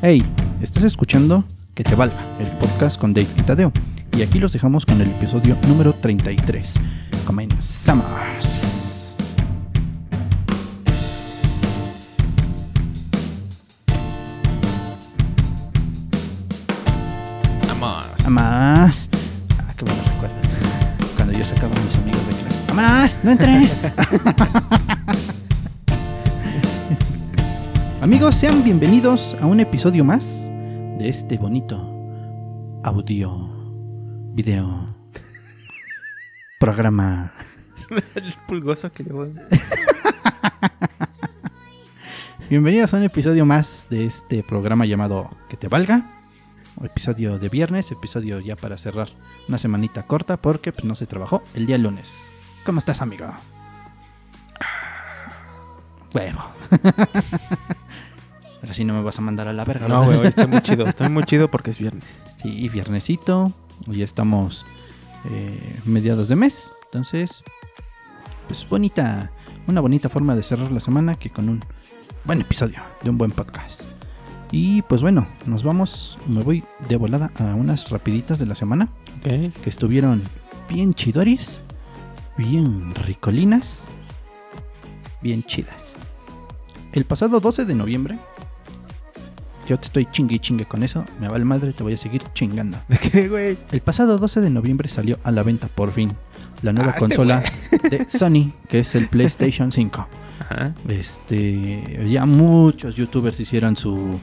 Hey, estás escuchando Que te valga, el podcast con Dave y Tadeo. Y aquí los dejamos con el episodio número 33. Comenzamos. Más. Ah, qué buenos recuerdos. Cuando yo sacaba a mis amigos de clase. ¡Vámonos! ¡No entres! Amigos, sean bienvenidos a un episodio más de este bonito audio, video, programa. El pulgoso que le voy. Bienvenidos a un episodio más de este programa llamado Que te valga. Episodio de viernes, episodio ya para cerrar una semanita corta porque pues, no se trabajó el día lunes. ¿Cómo estás, amigo? Huevo. Ahora sí no me vas a mandar a la verga. No, güey, estoy muy chido. Estoy muy chido porque es viernes. Sí, viernesito. Hoy estamos eh, mediados de mes. Entonces, pues bonita, una bonita forma de cerrar la semana que con un buen episodio de un buen podcast. Y pues bueno, nos vamos, me voy de volada a unas rapiditas de la semana que estuvieron bien chidoris, bien ricolinas, bien chidas. El pasado 12 de noviembre, yo te estoy chingue y chingue con eso, me vale madre, te voy a seguir chingando. ¿De qué, güey? El pasado 12 de noviembre salió a la venta por fin la nueva Ah, este consola de Sony, que es el PlayStation 5. Ajá. Este, ya muchos youtubers hicieron su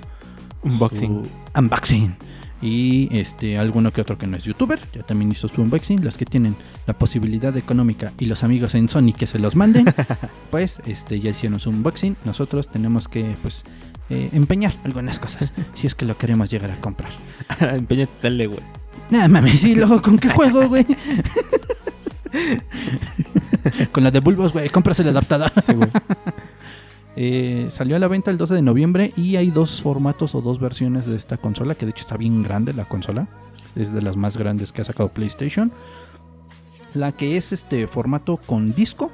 Unboxing. su unboxing. Y este, alguno que otro que no es youtuber, ya también hizo su unboxing. Las que tienen la posibilidad económica y los amigos en Sony que se los manden, pues este, ya hicieron su unboxing. Nosotros tenemos que pues eh, empeñar algunas cosas si es que lo queremos llegar a comprar. Empeñate, dale, güey. Nada mames, sí, luego con qué juego, güey. con la de Bulbos, güey, compras el adaptador. Sí, güey. Eh, salió a la venta el 12 de noviembre y hay dos formatos o dos versiones de esta consola, que de hecho está bien grande la consola. Es de las más grandes que ha sacado PlayStation. La que es este formato con disco.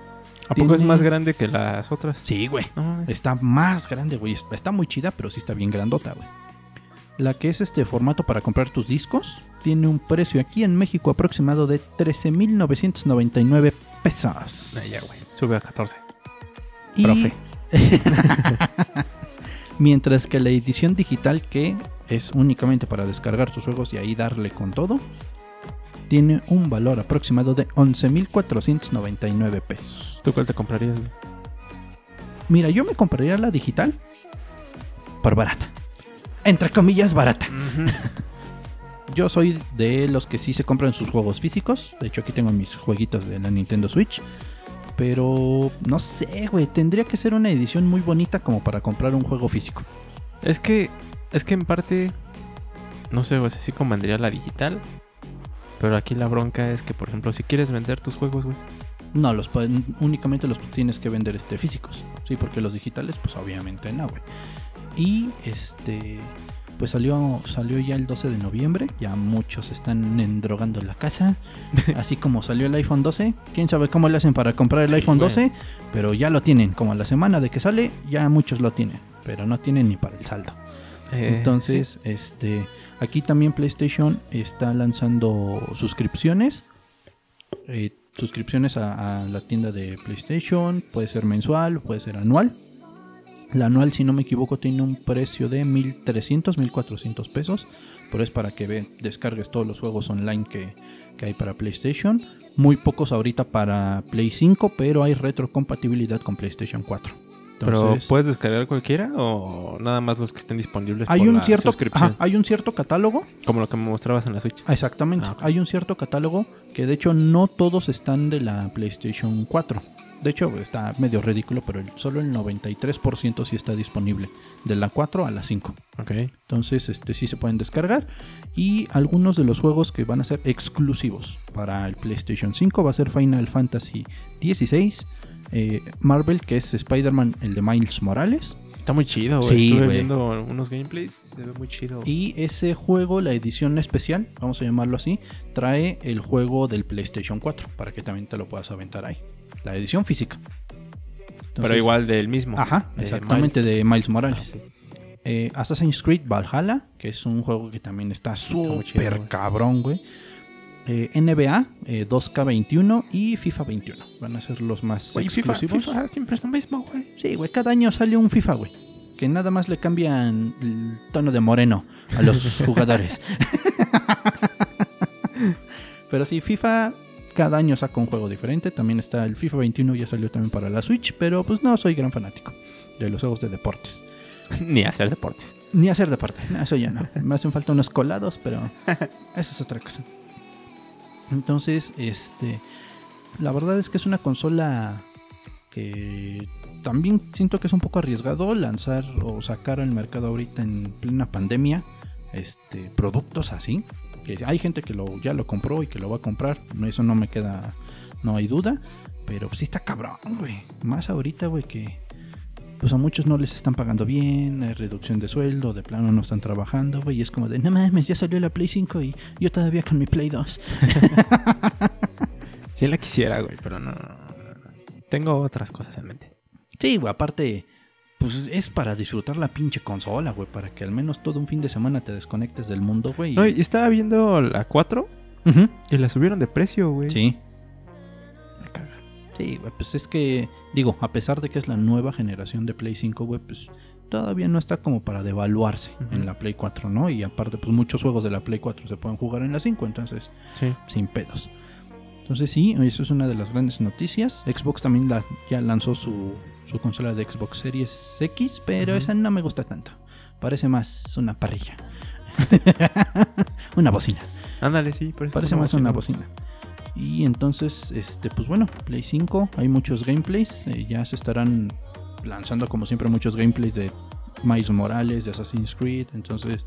¿A poco es más grande que las otras? Sí, güey. No. Está más grande, güey. Está muy chida, pero sí está bien grandota, güey. La que es este formato para comprar tus discos tiene un precio aquí en México aproximado de 13.999 pesos. Ah, ya, güey. Sube a 14. Y- Profe. Mientras que la edición digital, que es únicamente para descargar tus juegos y ahí darle con todo, tiene un valor aproximado de 11.499 pesos. ¿Tú cuál te comprarías, güey? Mira, yo me compraría la digital por barata. Entre comillas, barata. Yo soy de los que sí se compran sus juegos físicos. De hecho, aquí tengo mis jueguitos de la Nintendo Switch. Pero no sé, güey. Tendría que ser una edición muy bonita como para comprar un juego físico. Es que, es que en parte, no sé, güey, sí convendría la digital. Pero aquí la bronca es que, por ejemplo, si quieres vender tus juegos, güey. No, los pueden- únicamente los tienes que vender este físicos. Sí, porque los digitales, pues obviamente no, güey. Y este. Pues salió, salió ya el 12 de noviembre. Ya muchos están endrogando en la casa. Así como salió el iPhone 12. Quién sabe cómo le hacen para comprar el Sí, iPhone güey. 12. Pero ya lo tienen. Como a la semana de que sale, ya muchos lo tienen. Pero no tienen ni para el saldo. Eh, Entonces, este, aquí también PlayStation está lanzando suscripciones. Eh, suscripciones a, la tienda de PlayStation. Puede ser mensual, puede ser anual. La anual, si no me equivoco, tiene un precio de 1300, 1400 pesos. Pero es para que ve- descargues todos los juegos online que, que hay para PlayStation. Muy pocos ahorita para Play 5, pero hay retrocompatibilidad con PlayStation 4. Pero ¿puedes descargar cualquiera o nada más los que estén disponibles hay por un la cierto, ajá, hay un cierto catálogo Como lo que me mostrabas en la Switch. Exactamente. Ah. Hay un cierto catálogo que de hecho no todos están de la PlayStation 4. De hecho está medio ridículo, pero solo el 93% sí está disponible. De la 4 a la 5. Ok. Entonces este sí se pueden descargar. Y algunos de los juegos que van a ser exclusivos para el PlayStation 5 va a ser Final Fantasy XVI. Eh, Marvel, que es Spider-Man, el de Miles Morales. Está muy chido, güey. Sí, Estuve viendo unos gameplays. Se ve muy chido. Y ese juego, la edición especial, vamos a llamarlo así, trae el juego del PlayStation 4 para que también te lo puedas aventar ahí. La edición física. Pero igual del mismo. Ajá, de exactamente Miles. de Miles Ah, Morales. sí. eh, Assassin's Creed Valhalla, que es un juego que también está súper cabrón, güey. Eh, NBA eh, 2K21 y FIFA 21. Van a ser los más FIFA, exclusivos. FIFA siempre es lo mismo, güey. Sí, güey, cada año sale un FIFA, güey. Que nada más le cambian el tono de moreno a los jugadores. Pero sí, FIFA cada año saca un juego diferente. También está el FIFA 21, ya salió también para la Switch. Pero pues no soy gran fanático de los juegos de deportes. Ni hacer deportes. Ni hacer deporte, no, eso ya no. Me hacen falta unos colados, pero eso es otra cosa. Entonces, este, la verdad es que es una consola que también siento que es un poco arriesgado lanzar o sacar al mercado ahorita en plena pandemia, este, productos así. Que hay gente que lo, ya lo compró y que lo va a comprar, eso no me queda, no hay duda. Pero sí está cabrón, güey. Más ahorita, güey, que pues a muchos no les están pagando bien, hay reducción de sueldo, de plano no están trabajando, güey, y es como de, no mames, ya salió la Play 5 y yo todavía con mi Play 2. Sí la quisiera, güey, pero no, no, no, no. Tengo otras cosas en mente. Sí, güey, aparte, pues es para disfrutar la pinche consola, güey, para que al menos todo un fin de semana te desconectes del mundo, güey. No, y estaba viendo la 4 Ujú. y la subieron de precio, güey. Sí. Sí, güey, pues es que, digo, a pesar de que es la nueva generación de Play 5, güey, pues todavía no está como para devaluarse en la Play 4, ¿no? Y aparte, pues muchos juegos de la Play 4 se pueden jugar en la 5, entonces... Sí. sin pedos. Entonces sí, eso es una de las grandes noticias. Xbox también la- ya lanzó su, su consola de Xbox Series X, pero esa no me gusta tanto. Parece más una parrilla. una bocina. Ándale, sí, parece, Parece más una bocina. Y entonces, este, pues bueno, Play 5, hay muchos gameplays. eh, ya se estarán lanzando como siempre muchos gameplays de Miles Morales, de Assassin's Creed. Entonces,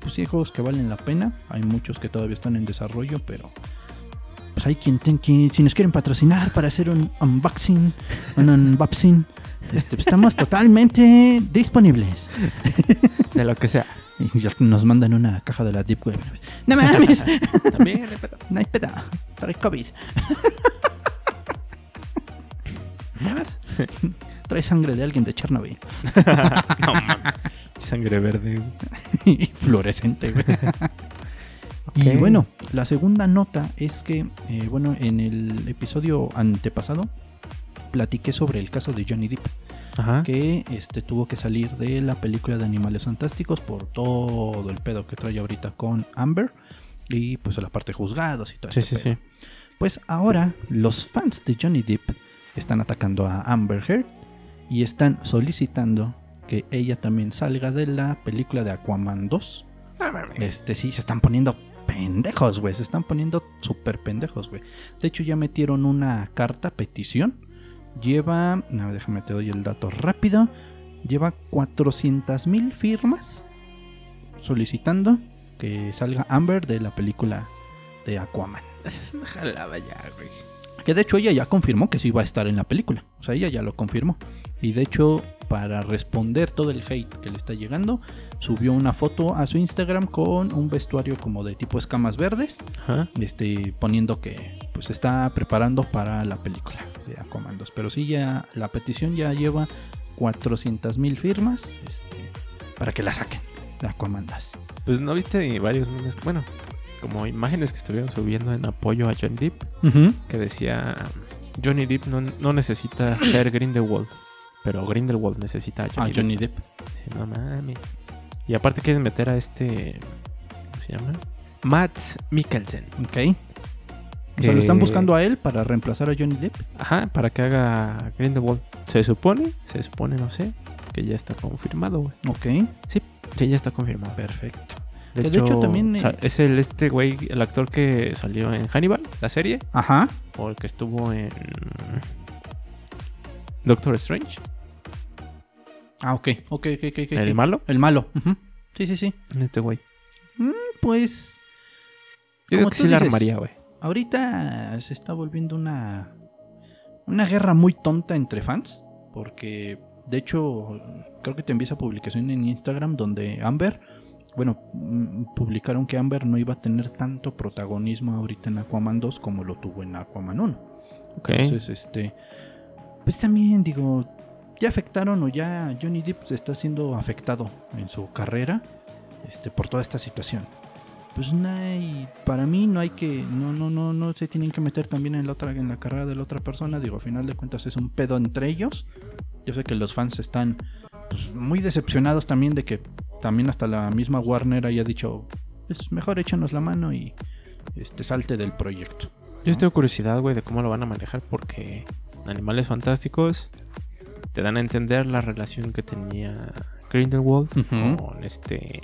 pues sí hay juegos que valen la pena. Hay muchos que todavía están en desarrollo, pero pues hay quien, ten- que si nos quieren patrocinar para hacer un unboxing, un unboxing, este, pues, estamos totalmente disponibles. De lo que sea. Y nos mandan una caja de la Deep Web. ¡No mames! También, pero- No hay pedo. Trae COVID. ¿Más? Trae sangre de alguien de Chernobyl. no. Sangre verde, y fluorescente, güey. Y bueno, la segunda nota es que, eh, bueno, en el episodio antepasado platiqué sobre el caso de Johnny Depp, Ajá. que este, tuvo que salir de la película de Animales Fantásticos por todo el pedo que trae ahorita con Amber y pues la parte de juzgados y todo Sí, este sí, pedo. sí. Pues ahora los fans de Johnny Depp están atacando a Amber Heard y están solicitando que ella también salga de la película de Aquaman 2. Ah, mames. Este sí, se están poniendo pendejos, güey. Se están poniendo súper pendejos, güey. De hecho, ya metieron una carta, petición. Lleva, no, déjame te doy el dato rápido. Lleva 400 mil firmas solicitando que salga Amber de la película de Aquaman. Jalada ya, güey. Que de hecho ella ya confirmó que sí iba a estar en la película. O sea, ella ya lo confirmó. Y de hecho, para responder todo el hate que le está llegando, subió una foto a su Instagram con un vestuario como de tipo escamas verdes. Este, poniendo que pues está preparando para la película de Aquaman 2. Pero sí, ya la petición ya lleva 400 mil firmas este, para que la saquen de Aquaman 2. Pues no viste varios memes, bueno, como imágenes que estuvieron subiendo en apoyo a Johnny Depp, que decía Johnny Depp no, no necesita ser Grindelwald, pero Grindelwald necesita a Ah, Johnny, Johnny Depp. Depp. Dice, no mames. Y aparte quieren meter a este, ¿cómo se llama? Matt Mikkelsen. Ok. O sea, lo Que- están buscando a él para reemplazar a Johnny Depp. Ajá, para que haga Grindelwald. Se supone, se supone, no sé, que ya está confirmado, güey. Ok. Sí, ya está confirmado. Perfecto. De, Que hecho, de hecho también, eh, es el este güey, el actor que salió en Hannibal, la serie, Ajá. o el que estuvo en Doctor Strange, Ah, ok. Ok, ok, ok. ok, el malo, El malo. ujú. Sí, sí, sí. este güey. Pues Yo digo que sí la armaría, güey. ahorita se está volviendo una una guerra muy tonta entre fans porque de hecho creo que te envía esa publicación en Instagram donde Amber bueno, mm, publicaron que Amber no iba a tener tanto protagonismo ahorita en Aquaman 2 como lo tuvo en Aquaman 1. Ok. Entonces, este. Pues también digo. ya afectaron o ya Johnny Depp se está siendo afectado en su carrera este, por toda esta situación. Pues hay, para mí no hay que, no, no, no, no se tienen que meter también en la otra, en la carrera de la otra persona. Digo, a final de cuentas es un pedo entre ellos. Yo sé que los fans están pues, muy decepcionados también de que también hasta la misma Warner haya dicho, es mejor échanos la mano y este salte del proyecto. Yo tengo curiosidad, güey, de cómo lo van a manejar porque Animales Fantásticos te dan a entender la relación que tenía Grindelwald con este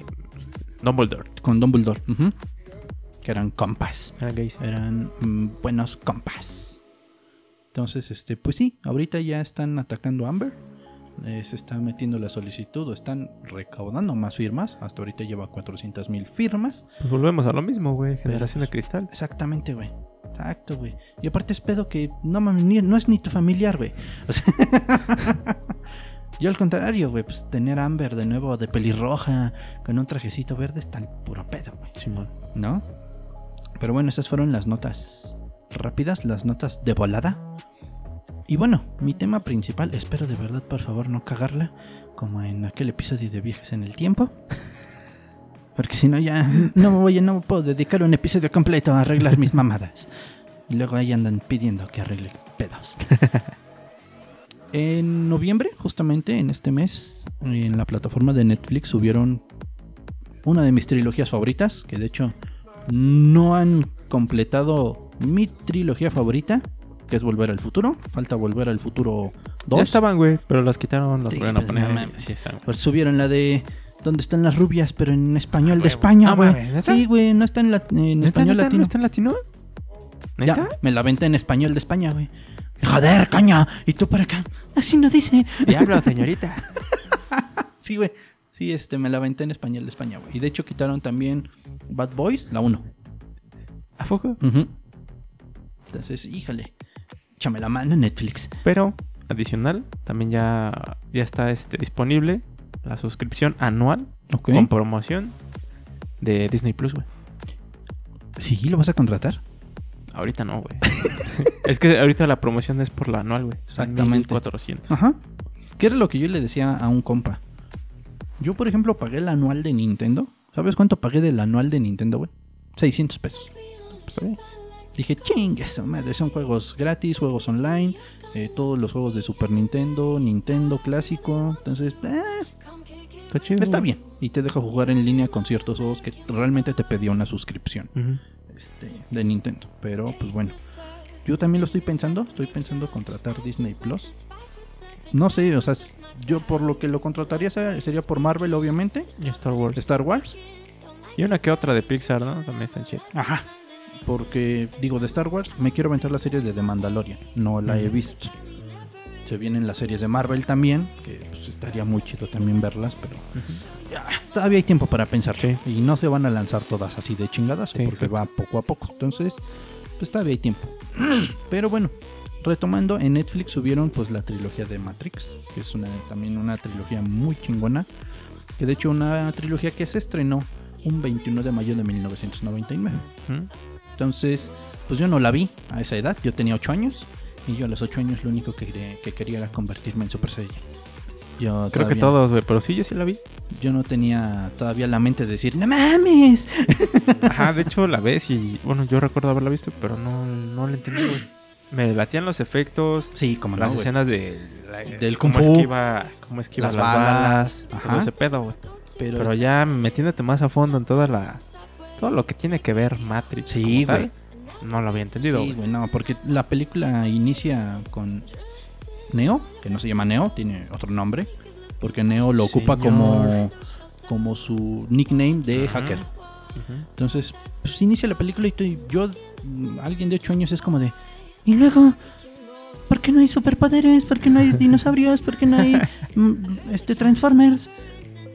Dumbledore. Con Dumbledore. Que eran compas. Eran, mm, buenos compas. Entonces, este, pues sí, ahorita ya están atacando a Amber. Eh, se está metiendo la solicitud o están recaudando más firmas. Hasta ahorita lleva 400 mil firmas. Pues volvemos a lo mismo, güey. Generación de cristal. Exactamente, güey. Exacto, güey. Y aparte es pedo que no, no es ni tu familiar, güey. yo al contrario, güey, pues tener Amber de nuevo de pelirroja con un trajecito verde es tan puro pedo, güey. Simón. ¿No? Pero bueno, esas fueron las notas rápidas, las notas de volada. Y bueno, mi tema principal, espero de verdad por favor no cagarla, como en aquel episodio de Viajes en el Tiempo. Porque si no ya no me voy, no puedo dedicar un episodio completo a arreglar mis mamadas. Y luego ahí andan pidiendo que arregle pedos. en noviembre, justamente en este mes, en la plataforma de Netflix subieron una de mis trilogías favoritas, que de hecho no han completado mi trilogía favorita, que es Volver al Futuro. Falta Volver al Futuro 2. Ya estaban, güey, pero las quitaron, las sí, a pues, poner. pues subieron la de ¿Dónde están las rubias? Pero en español de España, güey. sí, güey, no está en, la, en español latino. ¿No está en latino? Ya, me la vente en español de España, güey. Joder, caña. Y tú para acá. Así no dice. Diablo, señorita. sí, güey. Sí, este, me la venté en español de España, güey. Y de hecho quitaron también Bad Boys, la 1. ¿A poco? Entonces, híjale. Échame la mano en Netflix. Pero, adicional, también ya, ya está este, disponible la suscripción anual con promoción de Disney Plus, güey. ¿Sí? ¿Lo vas a contratar? Ahorita no, güey. es que ahorita la promoción es por la anual, güey. Exactamente. 400. Ajá. ¿Qué era lo que yo le decía a un compa? Yo, por ejemplo, pagué el anual de Nintendo. ¿Sabes cuánto pagué del anual de Nintendo, güey? 600 pesos. Pues Dije, ching, madre, son juegos gratis, juegos online, eh, todos los juegos de Super Nintendo, Nintendo clásico. Entonces, eh, Está chido. Está bien. Y te deja jugar en línea con ciertos juegos que realmente te pedía una suscripción este, de Nintendo. Pero pues bueno. Yo también lo estoy pensando. Estoy pensando contratar Disney Plus. No sé, o sea, yo por lo que lo contrataría sería por Marvel, obviamente. Y Star Wars. Star Wars. Y una que otra de Pixar, ¿no? También están chidas. Ajá. Porque, digo, de Star Wars me quiero aventar la serie de The Mandalorian. No la he visto. Se vienen las series de Marvel también, que pues, estaría muy chido también verlas, pero todavía hay tiempo para pensar. Y no se van a lanzar todas así de chingadas, porque va poco a poco. Entonces, pues todavía hay tiempo. pero bueno, retomando, en Netflix subieron pues la trilogía de Matrix, que es una, también una trilogía muy chingona. Que de hecho una trilogía que se estrenó un 21 de mayo de 1999. Entonces, pues yo no la vi a esa edad, yo tenía 8 años. Y yo a los 8 años lo único que, quería era convertirme en Super Saiyan. Yo Creo que todos, güey, pero sí, yo sí la vi. Yo no tenía todavía la mente de decir, ¡No mames! Ajá, de hecho la ves y, bueno, yo recuerdo haberla visto, pero no, no la entendí, güey. Me latían los efectos. Sí, como Las escenas de, del Kung Fu. Esquiva, cómo esquiva las, balas. Todo ese pedo, güey. Pero, pero, ya metiéndote más a fondo en toda la. Todo lo que tiene que ver Matrix. Sí, güey. No lo había entendido. Sí, güey, no, porque la película inicia con Neo, que no se llama Neo, tiene otro nombre, porque Neo lo ocupa como, como su nickname de hacker. Entonces, pues inicia la película y yo, alguien de 8 años es como de, y luego, ¿por qué no hay superpoderes? ¿Por qué no hay dinosaurios? ¿Por qué no hay mm, este, Transformers?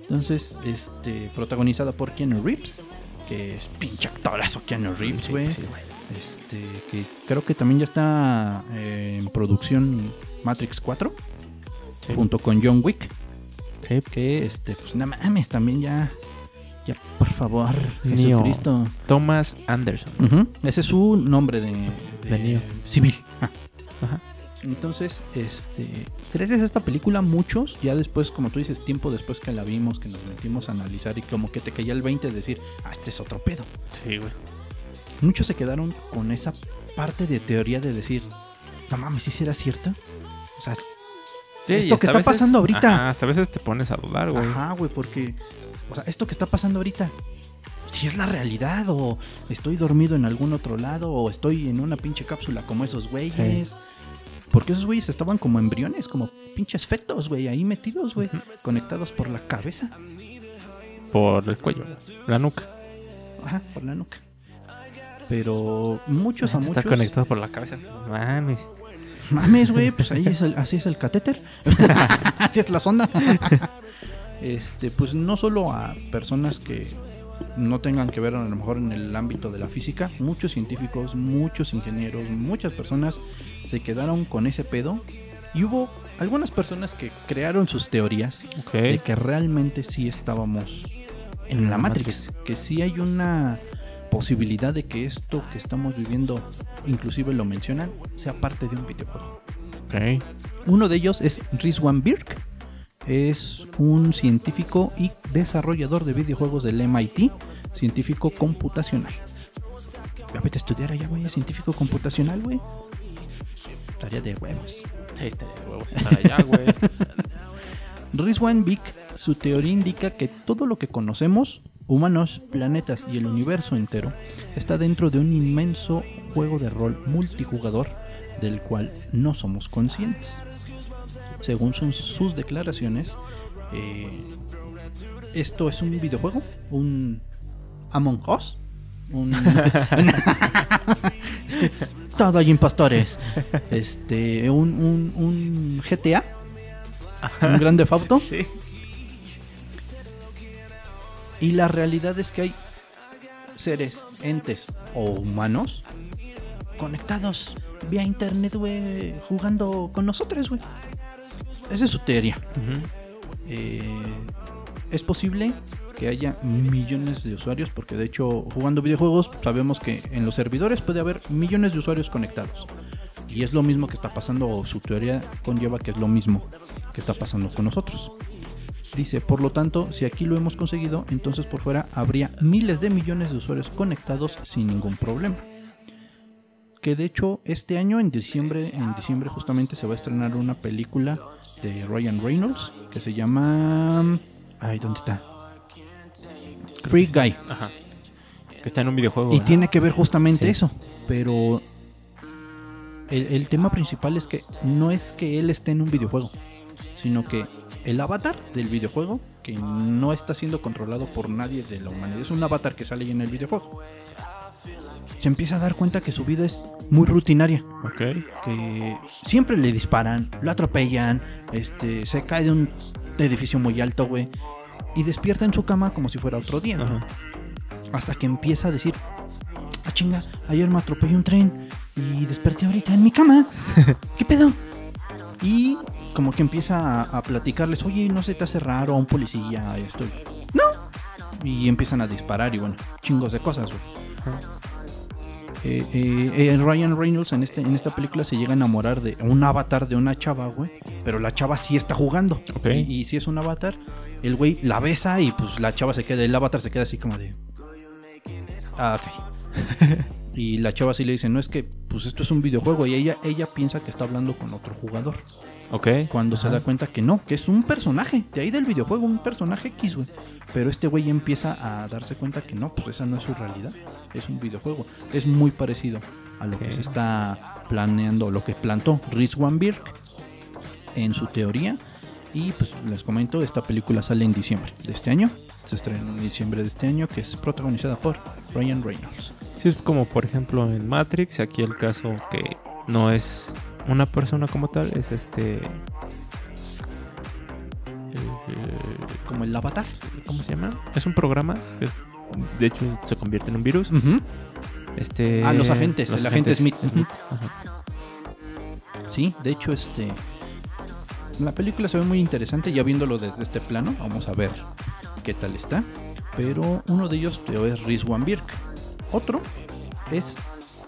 Entonces, este, protagonizada por Keanu Reeves, que es pinche actorazo Keanu Reeves, güey. Este, que creo que también ya está eh, en producción Matrix 4 junto con John Wick. Sí. Que este, pues nada mames, también ya. Ya, por favor, Jesucristo. Thomas Anderson. Ese es su nombre de, de, civil. Ah. Ajá. Entonces, este, gracias a esta película, muchos, ya después, como tú dices, tiempo después que la vimos, que nos metimos a analizar y como que te caía el 20 de decir, ah, este es otro pedo. Sí, güey. Muchos se quedaron con esa parte de teoría de decir, no mames, ¿sí será cierta? O sea, Sí, esto que está veces- pasando ahorita. Ajá, hasta a veces te pones a dudar, güey. Ajá, güey, porque, o sea, esto que está pasando ahorita, si es la realidad, o estoy dormido en algún otro lado, o estoy en una pinche cápsula como esos güeyes. Porque esos güeyes estaban como embriones, como pinches fetos, güey, ahí metidos, güey, conectados por la cabeza. Por el cuello, la nuca. Ajá, por la nuca. Pero muchos a Está muchos. conectado por la cabeza. Mames. Mames, güey, pues ahí es el- así es el catéter. así es la sonda. este, pues no solo a personas que no tengan que ver a lo mejor en el ámbito de la física, muchos científicos, muchos ingenieros, muchas personas se quedaron con ese pedo y hubo algunas personas que crearon sus teorías de que realmente sí estábamos en la Matrix, que sí hay una posibilidad de que esto que estamos viviendo, inclusive lo mencionan, sea parte de un videojuego. Ok. Uno de ellos es Rizwan Birk, es un científico y desarrollador de videojuegos del MIT, científico computacional. Ya vete a estudiar allá, güey, científico computacional, güey. Tarea de huevos. Sí, está de huevos estar allá, güey. Rizwan Vic, su teoría indica que todo lo que conocemos, humanos, planetas y el universo entero, está dentro de un inmenso juego de rol multijugador del cual no somos conscientes. Según son sus declaraciones, eh, esto es un videojuego, un Among Us, un... es que todo hay impostores, este, un, un, un GTA, un grande Auto. Sí. Y la realidad es que hay seres, entes o humanos conectados vía internet, güey, jugando con nosotros, güey. Esa es su teoría. Eh, es posible que haya millones de usuarios, porque de hecho, jugando videojuegos, sabemos que en los servidores puede haber millones de usuarios conectados. Y es lo mismo que está pasando, o su teoría conlleva que es lo mismo que está pasando con nosotros. Dice, por lo tanto, si aquí lo hemos conseguido, entonces por fuera habría miles de millones de usuarios conectados sin ningún problema. Que de hecho este año en diciembre, en diciembre justamente se va a estrenar una película de Ryan Reynolds que se llama, ay, ¿dónde está? Free Guy. Ajá. Que está en un videojuego. Y tiene que ver justamente Sí. eso. Pero el, el tema principal es que no es que él esté en un videojuego, sino que el avatar del videojuego, que no está siendo controlado por nadie de la humanidad, es un avatar que sale ahí en el videojuego. Se empieza a dar cuenta que su vida es muy rutinaria, Ok. que siempre le disparan, lo atropellan, este, se cae de un edificio muy alto, güey, y despierta en su cama como si fuera otro día. ¿no? Hasta que empieza a decir, ah chinga, ayer me atropelló un tren y desperté ahorita en mi cama. ¿Qué pedo? Y como que empieza a, a platicarles, oye, no se te hace raro a un policía esto. No. Y empiezan a disparar y bueno, chingos de cosas, güey. Eh, eh, eh, Ryan Reynolds en, este, en esta película se llega a enamorar de un avatar de una chava, güey. Pero la chava sí está jugando. Ok. Y, y si es un avatar, el güey la besa y pues la chava se queda, el avatar se queda así como de... Ah, ok. y la chava sí le dice, no es que pues esto es un videojuego y ella, ella piensa que está hablando con otro jugador. Ok. Cuando se da cuenta que no, que es un personaje, de ahí del videojuego, un personaje X, güey. Pero este güey empieza a darse cuenta que no, pues esa no es su realidad, es un videojuego. Es muy parecido a lo que se está planeando, lo que plantó Rizwan Birk en su teoría. Y pues les comento, esta película sale en diciembre de este año. Se estrena en diciembre de este año, que es protagonizada por Ryan Reynolds. Sí, es como por ejemplo en Matrix, aquí el caso que no es una persona como tal, es este... el- Como el avatar. ¿Cómo se llama? Es un programa, es- de hecho se convierte en un virus. Este, Ah, los agentes, el agente Smith. Ajá. Sí, de hecho, este. La película se ve muy interesante, ya viéndolo desde este plano. Vamos a ver qué tal está. Pero uno de ellos es Rizwan Birk. Otro es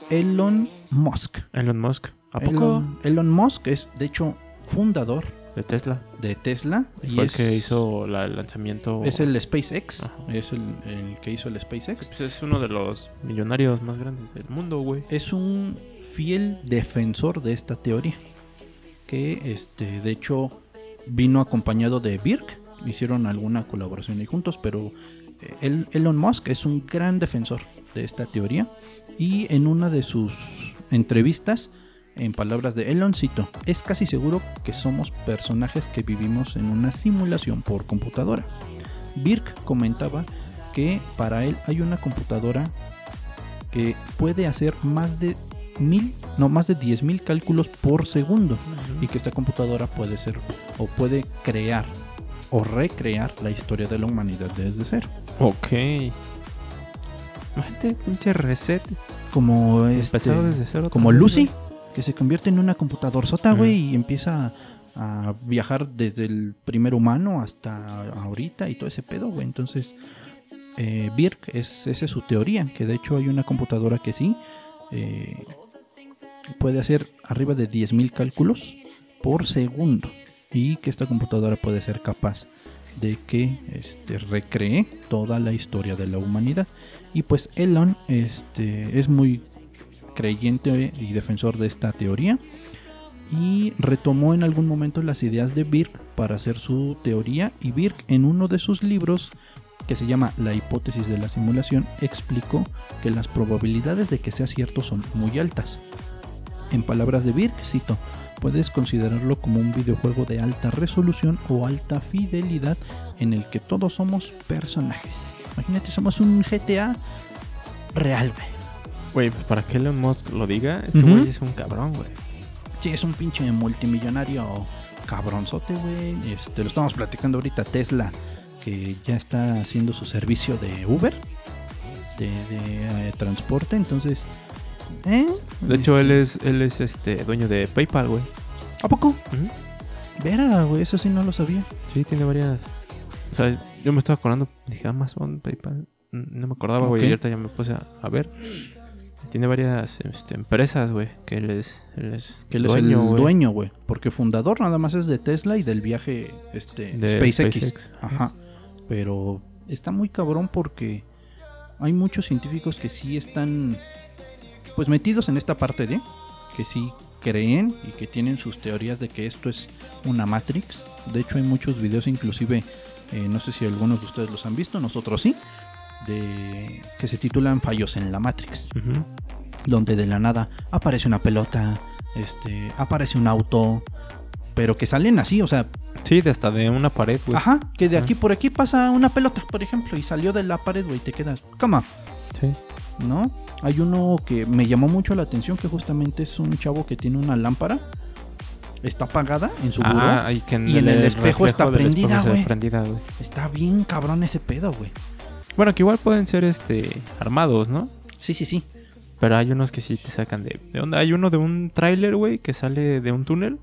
Elon Musk. Elon Musk. ¿A poco? Elon, Elon Musk es, de hecho, fundador De Tesla. de Tesla. Y Y fue es, el que hizo la- el lanzamiento. es el SpaceX. Ajá. Es el, el que hizo el SpaceX. Pues es uno de los millonarios más grandes del mundo, güey. Es un fiel defensor de esta teoría. Que este, de hecho, vino acompañado de Birk. Hicieron alguna colaboración ahí juntos, pero eh, el- Elon Musk es un gran defensor de esta teoría. Y en una de sus entrevistas, en palabras de Elon, cito, es casi seguro que somos personajes que vivimos en una simulación por computadora. Birk comentaba que para él hay una computadora que puede hacer más de mil, no más de 10 mil cálculos por segundo y que esta computadora puede ser o puede crear o recrear la historia de la humanidad desde cero. Ok. Imagínate, pinche reset. Como este, desde cero. como Lucy, que se convierte en una computadora sota, güey, y empieza a, a viajar desde el primer humano hasta ahorita y todo ese pedo, güey. Entonces, eh, Birk, es, esa es su teoría, que de hecho hay una computadora que sí eh, puede hacer arriba de 10.000 cálculos por segundo y que esta computadora puede ser capaz de que este, recree toda la historia de la humanidad. Y pues Elon este, es muy creyente y defensor de esta teoría y retomó en algún momento las ideas de Birk para hacer su teoría y Birk en uno de sus libros que se llama La hipótesis de la simulación explicó que las probabilidades de que sea cierto son muy altas. En palabras de Birk, cito, puedes considerarlo como un videojuego de alta resolución o alta fidelidad en el que todos somos personajes. Imagínate, somos un GTA real, güey. Güey, pues para que Elon Musk lo diga, este güey es un cabrón, güey. Sí, es un pinche multimillonario cabronzote, güey. Este, lo estamos platicando ahorita. Tesla, que ya está haciendo su servicio de Uber, de, de, eh, transporte. Entonces, ¿eh? De hecho, Este, él es, él es este dueño de PayPal, güey. ¿A poco? Verá, güey, eso sí no lo sabía. Sí, tiene varias. O sea, yo me estaba acordando, dije Amazon, PayPal. No me acordaba, güey. Ok. Y ahorita ya me puse a, a ver. Tiene varias este, empresas, güey. Que él es, él es Que él es dueño, el güey. dueño, güey. Porque fundador nada más es de Tesla y del viaje este, De SpaceX. SpaceX. Ajá. Pero está muy cabrón porque hay muchos científicos que sí están pues metidos en esta parte de que sí creen y que tienen sus teorías de que esto es una Matrix. De hecho hay muchos videos inclusive, eh, no sé si algunos de ustedes los han visto, nosotros sí, de que se titulan Fallos en la Matrix donde de la nada aparece una pelota, este, aparece un auto, pero que salen así, o sea, Sí, de hasta de una pared, güey. ajá, que de aquí por aquí pasa una pelota, por ejemplo, y salió de la pared, güey, y te quedas, cama, Sí. ¿no? Hay uno que me llamó mucho la atención, que justamente es un chavo que tiene una lámpara, está apagada en su buró, Ah, y, que y en el espejo está prendida, güey. está bien cabrón ese pedo, güey. Bueno, que igual pueden ser este armados, ¿no? Sí, sí, sí. Pero hay unos que sí te sacan de, de onda. Hay uno de un tráiler, güey, que sale de un túnel.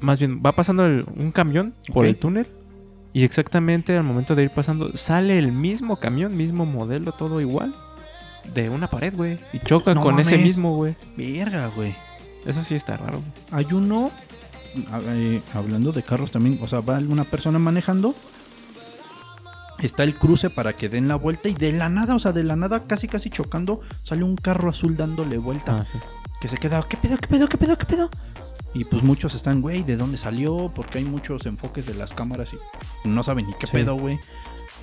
Más bien, va pasando el- un camión por el túnel. Y exactamente al momento de ir pasando, sale el mismo camión, mismo modelo, todo igual. De una pared, güey. Y choca No con ese mismo, güey. Verga, güey. Eso sí está raro. güey. Hay uno, eh, hablando de carros también, o sea, va una persona manejando, está el cruce para que den la vuelta y de la nada, o sea, de la nada, casi casi chocando, sale un carro azul dándole vuelta. Ah, sí. Que se queda, ¿qué pedo, qué pedo, qué pedo, qué pedo? Y pues muchos están, güey, ¿de dónde salió? Porque hay muchos enfoques de las cámaras y no saben ni qué Sí. pedo, güey.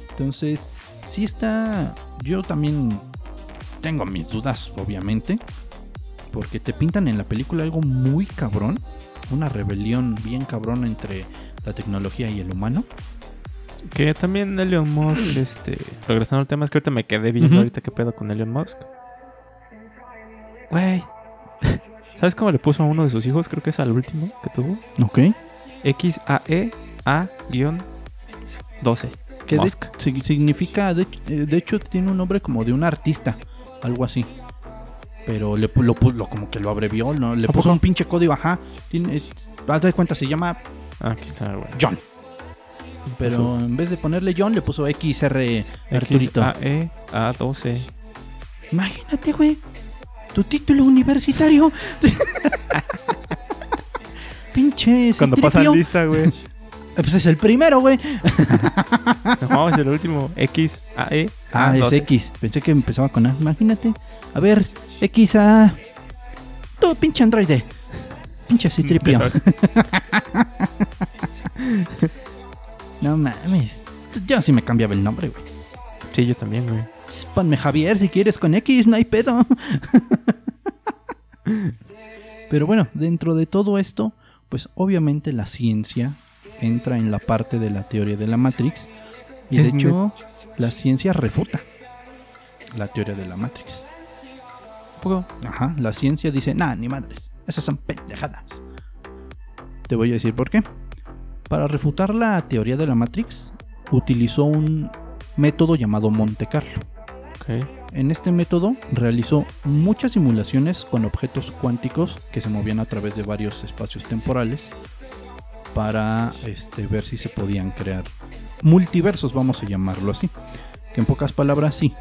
Entonces, sí está, yo también tengo mis dudas, obviamente. Porque te pintan en la película algo muy cabrón. Una rebelión bien cabrón entre la tecnología y el humano. Que también Elon Musk, este. Regresando al tema, es que ahorita me quedé viendo ahorita qué pedo con Elon Musk. Güey. ¿Sabes cómo le puso a uno de sus hijos? Creo que es al último que tuvo. Ok. E XAE-A-12. Que de- significa, de, de hecho, tiene un nombre como de un artista. Algo así. Pero le, lo, lo- como que lo abrevió, ¿no? Le ¿A puso poco? un pinche código, ajá. Tiene, eh, haz de cuenta, se llama Ah, aquí está, güey. John. Pero en vez de ponerle John, le puso XR Arturito. XAE-A12. Imagínate, güey. Tu título universitario. Pinche. Cuando Citripio. pasa lista, güey. Eh, Pues es el primero, güey. No, es el último. X, A, E. Ah, es 12. X. Pensé que empezaba con A. Imagínate. A ver, X A. Todo pinche androide. Pinche citripio. No mames. Yo sí me cambiaba el nombre, güey. Sí, yo también, güey. Ponme Javier si quieres con X, no hay pedo. Pero bueno, dentro de todo esto, pues obviamente la ciencia entra en la parte de la teoría de la Matrix. Y de hecho, la ciencia refuta la teoría de la Matrix. Poco. Ajá, la ciencia dice, nah, ni madres, esas son pendejadas. Te voy a decir por qué. Para refutar la teoría de la Matrix, utilizó un método llamado Monte Carlo. En este método realizó muchas simulaciones con objetos cuánticos que se movían a través de varios espacios temporales para este, ver si se podían crear multiversos, vamos a llamarlo así. Que en pocas palabras sí,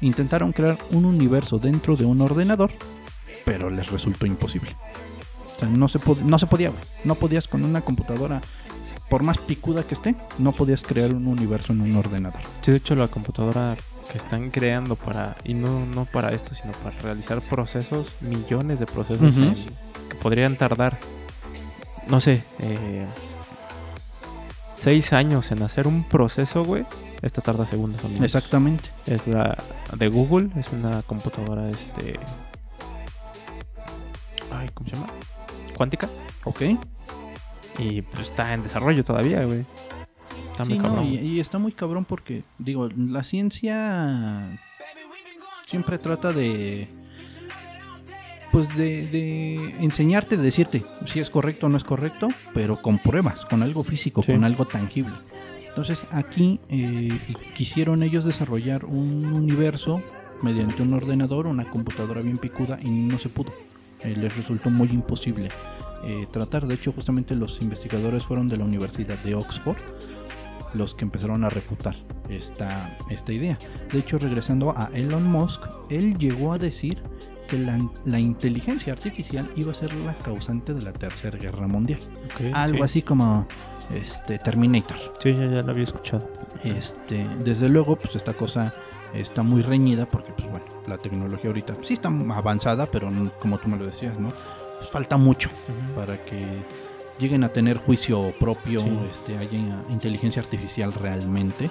intentaron crear un universo dentro de un ordenador, pero les resultó imposible. O sea, no se, no se podía, no podías con una computadora, por más picuda que esté, no podías crear un universo en un ordenador. Sí, de hecho, la computadora que están creando para, y no, no para esto, sino para realizar procesos, millones de procesos Ujú. en- que podrían tardar, no sé, eh, seis años en hacer un proceso, güey. Esta tarda segundos. o. Exactamente. Es la de Google, es una computadora, este... Ay, ¿cómo se llama? Cuántica. Ok. Y pues está en desarrollo todavía, güey. Está Sí, muy no, cabrón. y, y está muy cabrón porque, digo, la ciencia siempre trata de. Pues de, de enseñarte, de decirte si es correcto o no es correcto, pero con pruebas, con algo físico, Sí. con algo tangible. Entonces aquí eh, quisieron ellos desarrollar un universo mediante un ordenador, una computadora bien picuda y no se pudo. Eh, les resultó muy imposible eh, tratar. De hecho, justamente los investigadores fueron de la Universidad de Oxford los que empezaron a refutar esta, esta idea. De hecho, regresando a Elon Musk, él llegó a decir que la, la inteligencia artificial iba a ser la causante de la Tercera Guerra Mundial. Algo sí. así como este, Terminator. Sí, ya, ya lo había escuchado. Este, desde luego, pues esta cosa está muy reñida porque, pues bueno, la tecnología ahorita sí está avanzada, pero como tú me lo decías, ¿no? Pues falta mucho para que lleguen a tener juicio propio, Sí. este, haya inteligencia artificial realmente.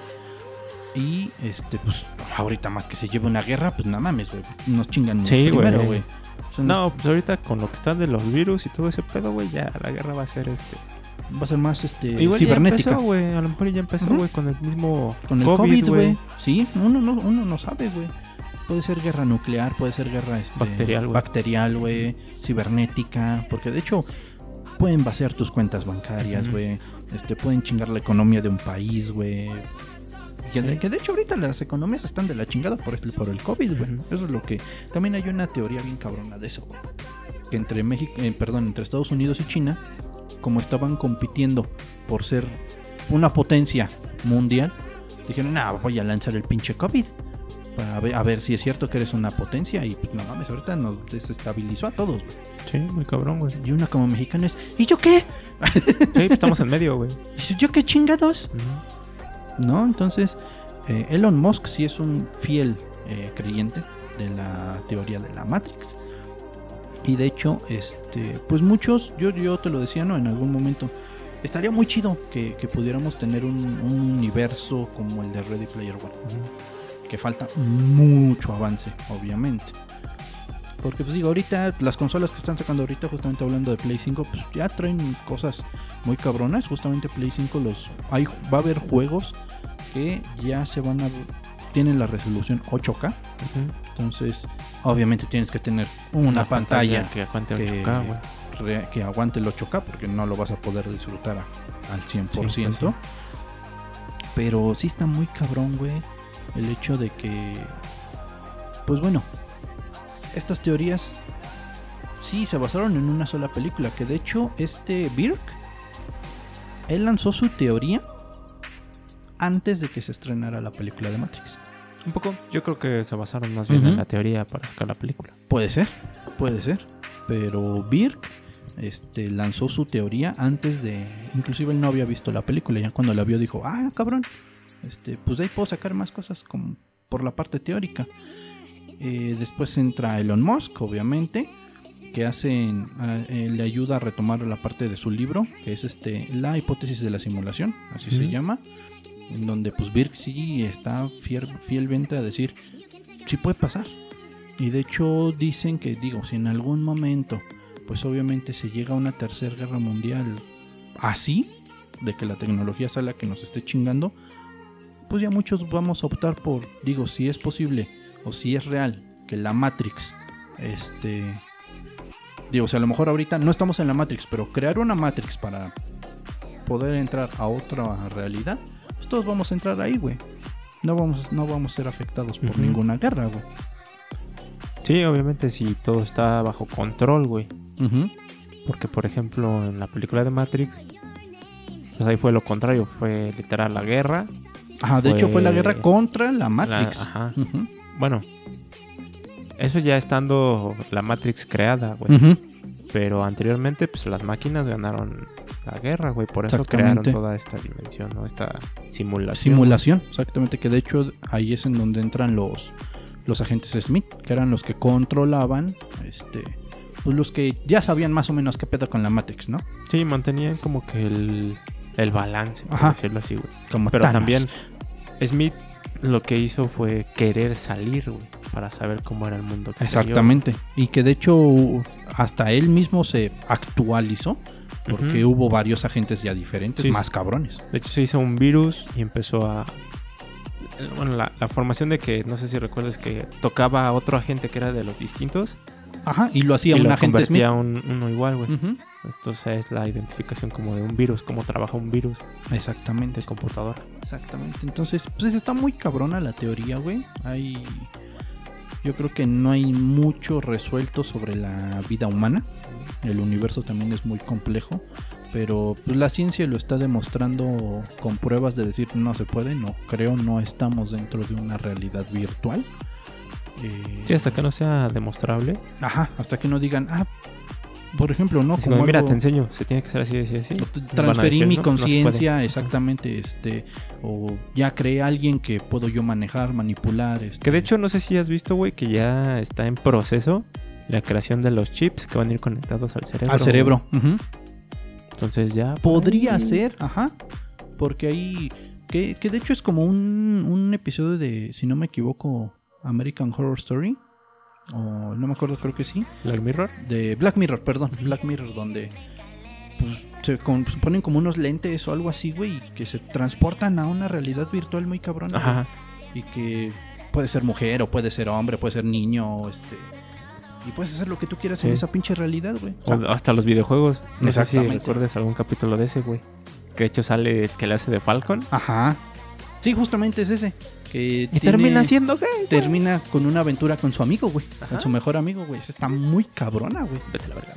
Y este, pues ahorita más que se lleve una guerra, pues nada mames, güey. Nos chingan Sí, primero, güey. güey. O sea, No, pues ahorita con lo que está de los virus y todo ese pedo, güey, ya la guerra va a ser este. va a ser más este Igual ya cibernética. empezó, güey. A lo mejor ya empezó, güey, con el mismo Con el COVID, güey. Sí, uno no, uno no sabe, güey. Puede ser guerra nuclear, puede ser guerra este, Bacterial, güey. bacterial, güey, cibernética, porque de hecho pueden vaciar tus cuentas bancarias, güey. Este, pueden chingar la economía de un país, güey. Que de, que de hecho ahorita las economías están de la chingada por, este, por el COVID, güey. Eso es lo que... También hay una teoría bien cabrona de eso, güey. Que entre México, eh, perdón, entre Estados Unidos y China, como estaban compitiendo por ser una potencia mundial, dijeron, no, voy a lanzar el pinche COVID. Para ver, a ver si es cierto que eres una potencia. Y pues no mames, ahorita nos desestabilizó a todos. güey. Sí, muy cabrón, güey. Y una como mexicana es, ¿y yo qué? Sí, pues estamos en medio, güey. ¿Y ¿Yo qué chingados? ¿No? Entonces, eh, Elon Musk sí es un fiel eh, creyente de la teoría de la Matrix. Y de hecho, este, pues muchos, yo, yo te lo decía, ¿no? En algún momento, estaría muy chido que, que pudiéramos tener un, un universo como el de Ready Player One. Que falta mucho avance, obviamente. Porque pues digo, ahorita las consolas que están sacando ahorita, justamente hablando de Play 5, pues ya traen cosas muy cabronas. Justamente Play 5 los hay, va a haber juegos que ya se van a tienen la resolución 8K. Ujú. Entonces, obviamente tienes que tener una, pantalla, que aguante que, 8K, güey. re- que aguante el 8K porque no lo vas a poder disfrutar a- al 100%. pues sí. Pero sí está muy cabrón, güey, el hecho de que pues bueno, estas teorías sí se basaron en una sola película, que de hecho este Birk él lanzó su teoría antes de que se estrenara la película de Matrix. Un poco, yo creo que se basaron más bien en la teoría para sacar la película. Puede ser, puede ser. Pero Birk este, lanzó su teoría antes de. Inclusive él no había visto la película. Ya cuando la vio dijo, ah, cabrón. Este, pues de ahí puedo sacar más cosas como por la parte teórica. Eh, después entra Elon Musk, obviamente, que hacen, eh, le ayuda a retomar la parte de su libro, que es este, la hipótesis de la simulación, así se llama, en donde pues Birk sí está fiel, fielmente a decir, sí puede pasar. Y de hecho dicen que, digo, si en algún momento, pues obviamente se llega a una tercera guerra mundial así, de que la tecnología sea la que nos esté chingando, pues ya muchos vamos a optar por, digo, si es posible o si es real que la Matrix, este, digo, o sea, a lo mejor ahorita no estamos en la Matrix, pero crear una Matrix para poder entrar a otra realidad, pues todos vamos a entrar ahí, güey. No vamos, no vamos a ser afectados por ninguna guerra, güey. Sí, obviamente si todo está bajo control, güey. Porque, por ejemplo, en la película de Matrix, pues ahí fue lo contrario, fue literal la guerra. Ajá, de hecho fue la guerra contra la Matrix. ajá. Bueno, eso ya estando la Matrix creada, güey. Pero anteriormente, pues las máquinas ganaron la guerra, güey. Por eso crearon toda esta dimensión, ¿no? Esta simulación. Simulación, exactamente. Que de hecho ahí es en donde entran los, los agentes Smith, que eran los que controlaban, este, pues los que ya sabían más o menos qué pedo con la Matrix, ¿no? Sí, mantenían como que el, el balance, por decirlo así, güey. Como Pero también Smith lo que hizo fue querer salir, güey, para saber cómo era el mundo exterior. Exactamente. Y que de hecho hasta él mismo se actualizó. Porque hubo varios agentes ya diferentes, más cabrones. De hecho, se hizo un virus y empezó a. Bueno, la, formación de que, no sé si recuerdas, que tocaba a otro agente que era de los distintos. Ajá, y lo hacía un agente convertía un, uno igual, güey. Entonces es la identificación como de un virus, cómo trabaja un virus. Exactamente. De computadora. Exactamente. Entonces, pues está muy cabrona la teoría, güey. Hay. Yo creo que no hay mucho resuelto sobre la vida humana. El universo también es muy complejo. Pero pues, la ciencia lo está demostrando con pruebas de decir no se puede, no creo, no estamos dentro de una realidad virtual. Eh, sí, hasta que no sea demostrable. Ajá, hasta que no digan, ah, por ejemplo, ¿no? Como mira, te enseño, se tiene que ser así, así, así. Transferí mi conciencia, exactamente, este, o ya creé a alguien que puedo yo manejar, manipular. Este. Que de hecho, no sé si has visto, güey, que ya está en proceso la creación de los chips que van a ir conectados al cerebro. Al cerebro. Entonces ya. Podría ser, ajá, porque ahí, que, que de hecho es como un, un episodio de, si no me equivoco, American Horror Story. O no me acuerdo, creo que sí. Black Mirror. De Black Mirror, perdón. Black Mirror, donde pues, se, ponen como unos lentes o algo así, güey, que se transportan a una realidad virtual muy cabrona. Ajá. Y que puede ser mujer o puede ser hombre, puede ser niño, este. Y puedes hacer lo que tú quieras en esa pinche realidad, güey. hasta los videojuegos. No sé si recuerdes algún capítulo de ese, güey. Que de hecho sale el que le hace de Falcon. Ajá. Sí, justamente es ese y termina siendo gay. Termina con una aventura con su amigo, güey. Con su mejor amigo, güey. Está muy cabrona, güey. Vete la verga,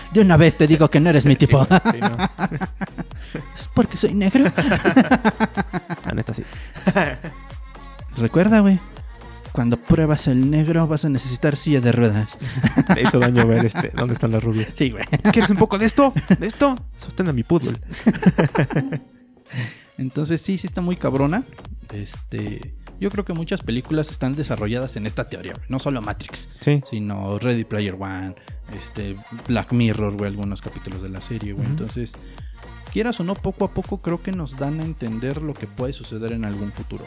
De una vez te digo que no eres mi tipo. es porque soy negro. La neta sí. Recuerda, güey. Cuando pruebas el negro vas a necesitar silla de ruedas. Te hizo daño ver este, dónde están las rubias. Sí, güey. ¿Quieres un poco de esto? ¿De esto? Sostén a mi poodle. Entonces sí, sí está muy cabrona. Este, yo creo que muchas películas están desarrolladas en esta teoría, no solo Matrix, sino Ready Player One, este, Black Mirror, güey, algunos capítulos de la serie, güey. Entonces, quieras o no, poco a poco creo que nos dan a entender lo que puede suceder en algún futuro.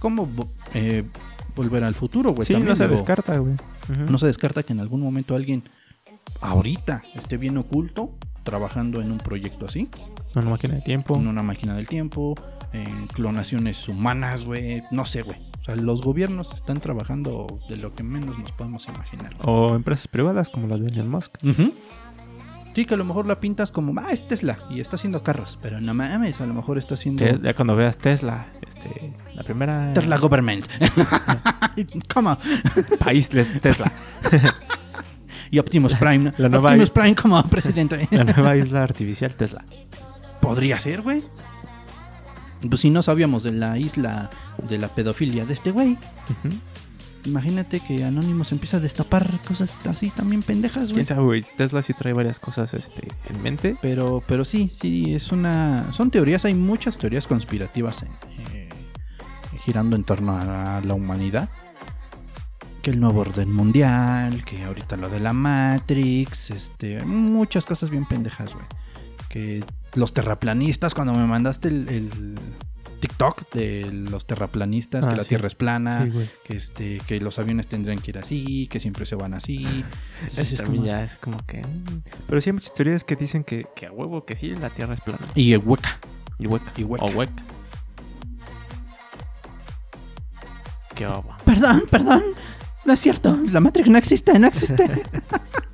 ¿Cómo eh, volver al futuro, güey? Sí, no se descarta, güey. No se descarta que en algún momento alguien ahorita esté bien oculto trabajando en un proyecto así en una máquina de tiempo. En una máquina del tiempo, en clonaciones humanas, güey. No sé, güey. O sea, los gobiernos están trabajando de lo que menos nos podemos imaginar. O empresas privadas como las de Elon Musk. Sí, que a lo mejor la pintas como, ah, es Tesla y está haciendo carros, pero no mames, a lo mejor está haciendo. ya cuando veas Tesla, este, la primera. Tesla Government. ¿Cómo? País Tesla. y Optimus Prime. La nueva Optimus Prime como presidente. la nueva isla artificial Tesla. Podría ser, güey. Pues si no sabíamos de la isla de la pedofilia de este güey. Imagínate que Anonymous empieza a destapar cosas así también pendejas, güey. ¿Quién sabe, güey? Tesla sí trae varias cosas este, en mente. Pero, pero sí, sí, es una... Son teorías, hay muchas teorías conspirativas eh, girando en torno a la humanidad. Que el nuevo orden mundial, que ahorita lo de la Matrix, este, muchas cosas bien pendejas, güey. Los terraplanistas, cuando me mandaste el TikTok de los terraplanistas, que ah, la Tierra es plana, que este, que los aviones tendrían que ir así, que siempre se van así. es como... ya es como que. Mm. Pero sí hay muchas teorías que dicen que, que a huevo que sí, la Tierra es plana. Y hueca. Y hueca. Y hueca. O hueca. Qué Perdón, perdón. No es cierto. La Matrix no existe, no existe.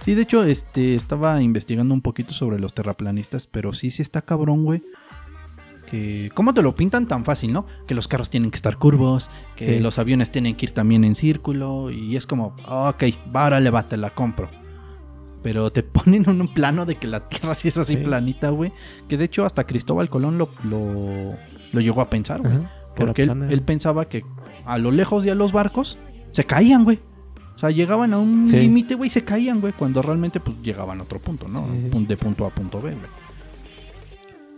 sí, de hecho, este, estaba investigando un poquito sobre los terraplanistas, pero sí, sí está cabrón, güey que cómo te lo pintan tan fácil, ¿no? Que los carros tienen que estar curvos, que los aviones tienen que ir también en círculo y es como, ok, ahora le va, te la compro. Pero te ponen en un plano de que la Tierra sí es así planita, güey. Que de hecho hasta Cristóbal Colón lo, lo, llegó a pensar, güey. Porque él, pensaba que a lo lejos de los barcos se caían, güey. O sea, llegaban a un límite, güey, y se caían, güey. Cuando realmente pues llegaban a otro punto, ¿no? De punto A a punto B, güey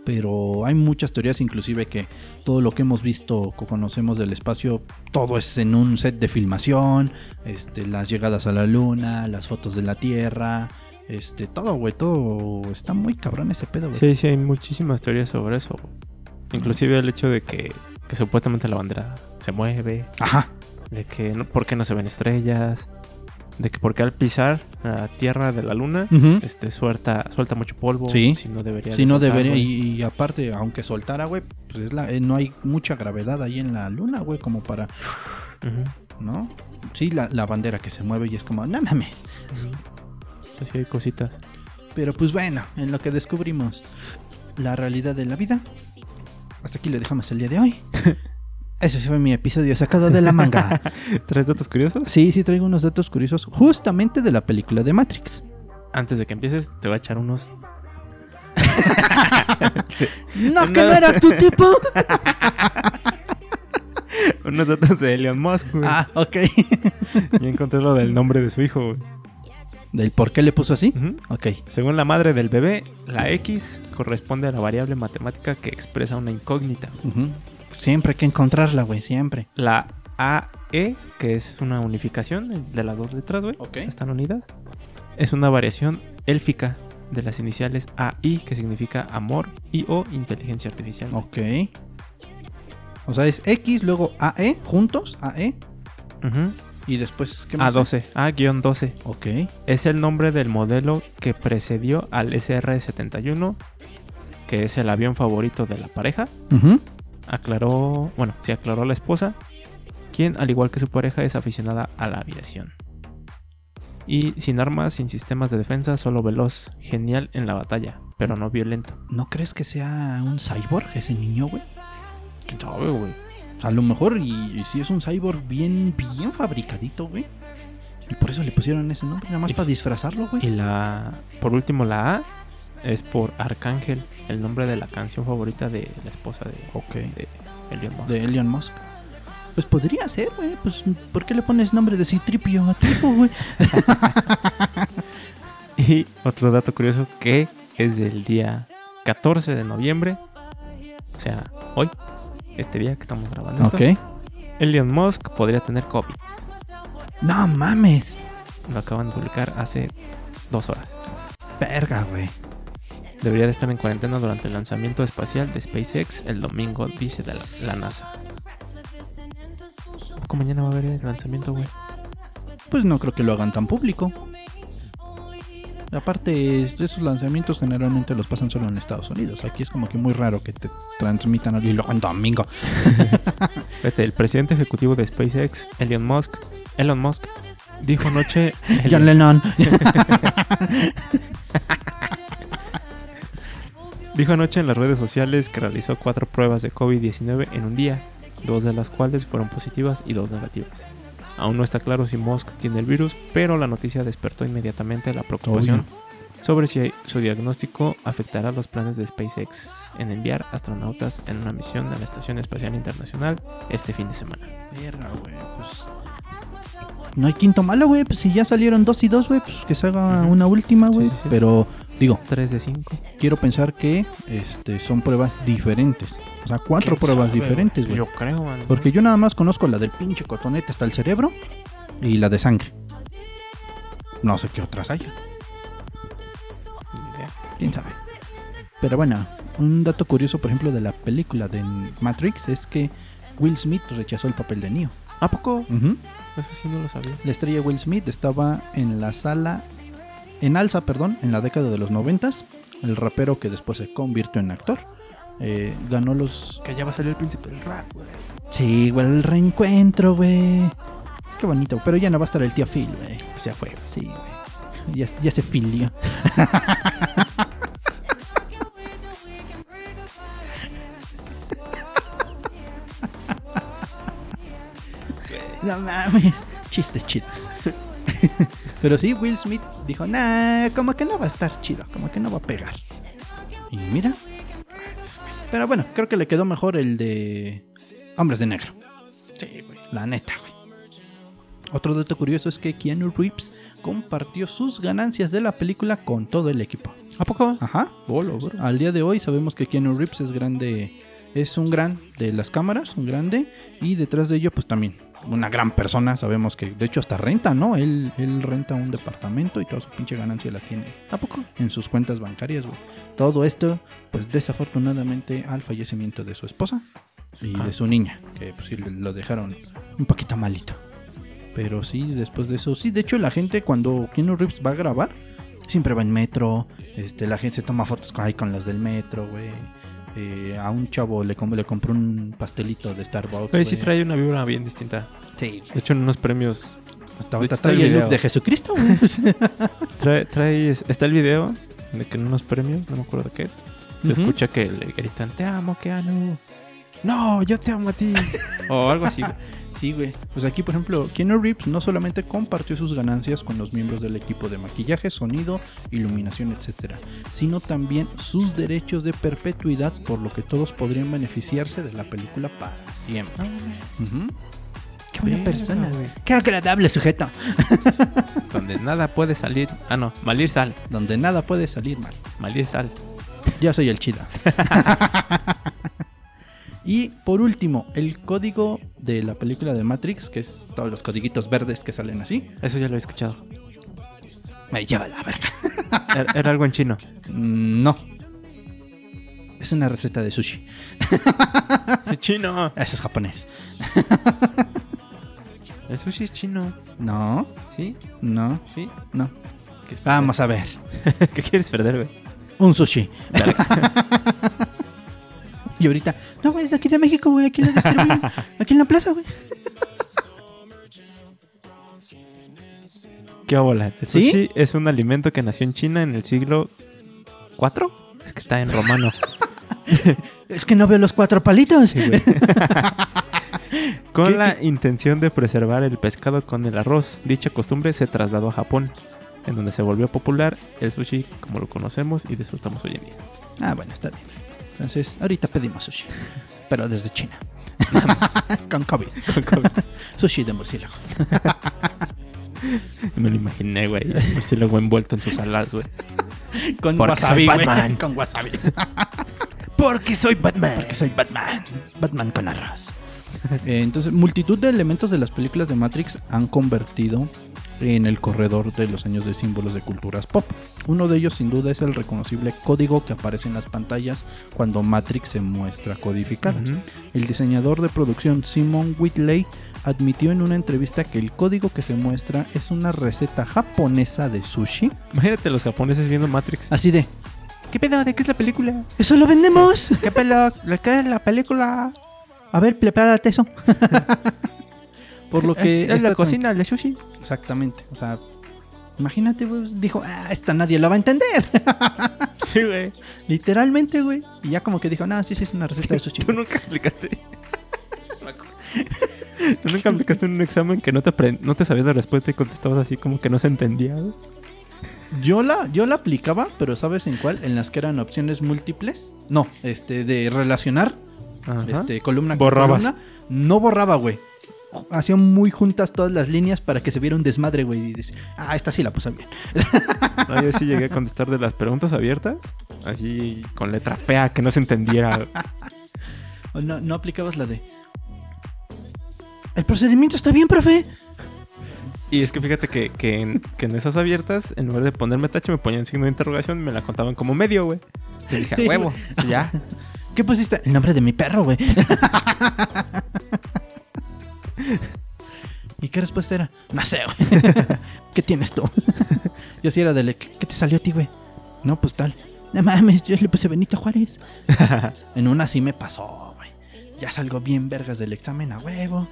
pero hay muchas teorías, inclusive que todo lo que hemos visto, que conocemos del espacio, todo es en un set de filmación, este, las llegadas a la luna, las fotos de la Tierra, este, todo, güey, todo está muy cabrón ese pedo, güey. Sí, sí, hay muchísimas teorías sobre eso. Inclusive el hecho de que, que supuestamente la bandera se mueve. Ajá. De que, no, ¿por qué no se ven estrellas? de que porque al pisar la tierra de la luna, este suelta, suelta mucho polvo. Sí. Si no debería. Si no debería. Y, aparte, aunque soltara, güey, pues es la, eh, no hay mucha gravedad ahí en la luna, güey, como para. ¿No? Sí, la, la, bandera que se mueve y es como, no mames. Así hay cositas. Pero pues bueno, en lo que descubrimos la realidad de la vida. Hasta aquí le dejamos el día de hoy. Ese fue mi episodio sacado de la manga. ¿Traes datos curiosos? Sí, sí, traigo unos datos curiosos justamente de la película de Matrix. Antes de que empieces, te voy a echar unos. no, que no era tu tipo. unos datos de Elon Musk, güey. Ah, ok. y encontré lo del nombre de su hijo, güey. ¿Del por qué le puso así? Ok. Según la madre del bebé, la X corresponde a la variable matemática que expresa una incógnita. Siempre hay que encontrarla, güey, siempre. La AE, que es una unificación de las dos letras, güey. Ok. Están unidas. Es una variación élfica de las iniciales AI, que significa amor, y O, inteligencia artificial. Ok. O sea, es X, luego AE, juntos, AE. Y después, ¿qué más? A12, A-12. Ok. Es el nombre del modelo que precedió al SR-71, que es el avión favorito de la pareja. Ajá aclaró, bueno, se aclaró la esposa, quien al igual que su pareja es aficionada a la aviación. Y sin armas, sin sistemas de defensa, solo veloz, genial en la batalla, pero no violento. ¿No crees que sea un cyborg ese niño, güey? ¿Quién sabe, güey? A lo mejor, y, si es un cyborg bien, bien fabricadito, güey. Y por eso le pusieron ese nombre, nada más para disfrazarlo, güey. Y la. Por último, la A es por Arcángel, el nombre de la canción favorita de la esposa de, de Elon Musk. De Elon Musk. Pues podría ser, güey. Pues, ¿por qué le pones nombre de Citripio a tipo, güey? y otro dato curioso que es del día 14 de noviembre. O sea, hoy, este día que estamos grabando esto. Ok. Elon Musk podría tener COVID. No mames. Lo acaban de publicar hace dos horas. Verga, güey. Debería de estar en cuarentena durante el lanzamiento espacial de SpaceX el domingo, dice la, NASA. ¿Cómo mañana va a haber el lanzamiento, güey? Pues no creo que lo hagan tan público. Aparte, esos lanzamientos generalmente los pasan solo en Estados Unidos. Aquí es como que muy raro que te transmitan y lo hagan domingo. el presidente ejecutivo de SpaceX, Elon Musk, Elon Musk, dijo anoche. John Lennon. Dijo anoche en las redes sociales que realizó cuatro pruebas de COVID-19 en un día, dos de las cuales fueron positivas y dos negativas. Aún no está claro si Musk tiene el virus, pero la noticia despertó inmediatamente la preocupación sobre si su diagnóstico afectará los planes de SpaceX en enviar astronautas en una misión a la Estación Espacial Internacional este fin de semana. Verga, güey, pues. No hay quinto malo, güey. Pues si ya salieron dos y dos, güey, pues que se haga Ujú. una última, güey. Sí, sí, sí. Pero, digo, 3 de 5. quiero pensar que este, son pruebas diferentes. O sea, cuatro pruebas diferentes, güey. Yo creo, man. Porque yo nada más conozco la del pinche cotonete hasta el cerebro y la de sangre. No sé qué otras haya. Ni idea. quién sabe. Pero bueno, un dato curioso, por ejemplo, de la película de Matrix es que Will Smith rechazó el papel de Neo. ¿A poco? Ujú. Eso sí no lo sabía. La estrella Will Smith estaba en la sala, en alza, perdón, en la década de los noventas. El rapero que después se convirtió en actor. eh, ganó los... Que ya va a salir el príncipe del rap, güey. Sí, güey, el reencuentro, güey. Qué bonito, pero ya no va a estar el tío Phil, güey. Pues ya fue. Sí, güey. Ya, ya se filió. No mames, chistes chidos. Pero sí, Will Smith dijo, nah, como que no va a estar chido, como que no va a pegar. Y mira. Pero bueno, creo que le quedó mejor el de Hombres de Negro. Sí, güey. La neta, güey. Otro dato curioso es que Keanu Reeves compartió sus ganancias de la película con todo el equipo. ¿A poco? Ajá. Bolo, bro. Al día de hoy sabemos que Keanu Reeves es grande, es un gran de las cámaras, un grande, y detrás de ello pues también una gran persona, sabemos que de hecho hasta renta, ¿no? Él, él renta un departamento y toda su pinche ganancia la tiene ¿A poco? en sus cuentas bancarias, güey. Todo esto pues desafortunadamente al fallecimiento de su esposa y Ah. de su niña, que pues sí lo dejaron un poquito malito. Pero sí, después de eso, sí, de hecho la gente cuando Keanu Reeves va a grabar, siempre va en metro, este, la gente se toma fotos con, ahí con los del metro, güey. Eh, a un chavo le, com- le compró un pastelito de Starbucks. Güey, sí trae una vibra bien distinta. Sí, De hecho, en unos premios hasta ahorita el trae el look de Jesucristo. Trae, trae, está el video de que en unos premios, no me acuerdo de qué es, se escucha que le gritan, te amo, Keanu. No, yo te amo a ti. o algo así. güey. Sí, güey. Pues aquí, por ejemplo, Keanu Reeves no solamente compartió sus ganancias con los miembros del equipo de maquillaje, sonido, iluminación, etcétera, sino también sus derechos de perpetuidad, por lo que todos podrían beneficiarse de la película para siempre. Qué buena Verga, persona. güey. Qué agradable sujeto. Donde nada puede salir. Ah, no, Malir sal. Donde nada puede salir mal. Malir sal. Ya soy el chido. y por último, el código de la película de Matrix, que es todos los codiguitos verdes que salen así, Eso ya lo he escuchado. me lleva la verga. Era, era algo en chino. Mm, No. Es una receta de sushi. Es chino. Eso es japonés. El sushi es chino. No, ¿Sí? no, ¿Sí? no. ¿Qué, es Vamos a ver. ¿Qué quieres perder, güey? Un sushi. Y ahorita, no, güey, es de aquí de México, güey. Aquí distribuyen. Aquí en la plaza, güey. ¿Qué bola? El ¿Sí? sushi es un alimento que nació en China en el siglo IV. Es que está en romano. Es que no veo los cuatro palitos. Sí. Con ¿Qué- la intención de preservar el pescado con el arroz, dicha costumbre se trasladó a Japón, en donde se volvió popular el sushi como lo conocemos y disfrutamos hoy en día. Ah, bueno, está bien. Entonces, ahorita pedimos sushi. Pero desde China. Con COVID. sushi de murciélago. Me lo imaginé, güey. Luego envuelto en sus alas, güey. Con Porque wasabi, soy güey. Batman. Con wasabi. Porque soy Batman. Porque soy Batman. Batman con arroz. Eh, entonces, multitud de elementos de las películas de Matrix han convertido en el corredor de los años de símbolos de culturas pop. Uno de ellos sin duda es el reconocible código que aparece en las pantallas cuando Matrix se muestra codificada. El diseñador de producción Simon Whitley admitió en una entrevista que el código que se muestra es una receta japonesa de sushi. Imagínate los japoneses viendo Matrix. Así de, ¿Qué pedo? ¿De qué es la película? ¿eso lo vendemos? ¿Qué pedo? ¿De qué es la película? A ver, prepárate eso. Por lo que... es, es la cocina, el sushi. Exactamente. O sea, imagínate, güey. Dijo, ah, esta nadie la va a entender. Sí, güey. Literalmente, güey. Y ya como que dijo, no, sí, sí, es una receta de sushi. Tú nunca aplicaste. ¿Tú nunca aplicaste en un examen que no te, no te sabías la respuesta y contestabas así como que no se entendía, güey? Yo la, yo la aplicaba, pero ¿sabes en cuál? En las que eran opciones múltiples. No, este, de relacionar. Ajá. Este, columna Borrabas. con columna. No borraba, güey. Hacía muy juntas todas las líneas para que se viera un desmadre, güey. Y decía, ah, esta sí la puse bien. No, yo sí llegué a contestar de las preguntas abiertas, así con letra fea que no se entendiera. No, no aplicabas la de. El procedimiento está bien, profe. Y es que fíjate que, que en, que en esas abiertas, en lugar de ponerme tache, me ponían signo de interrogación y me la contaban como medio, güey. Y dije, "A huevo, ya. ¿Qué pusiste? El nombre de mi perro, güey. ¿Y qué respuesta era? No sé, güey. ¿Qué tienes tú? Yo así era de, ¿qué qué te salió a ti, güey? No, pues tal. No mames, yo le puse Benito Juárez. en una sí me pasó, güey. Ya salgo bien vergas del examen a huevo.